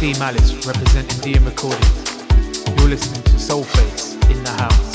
D Malice representing DM Recordings. You're listening to Soulface in the house.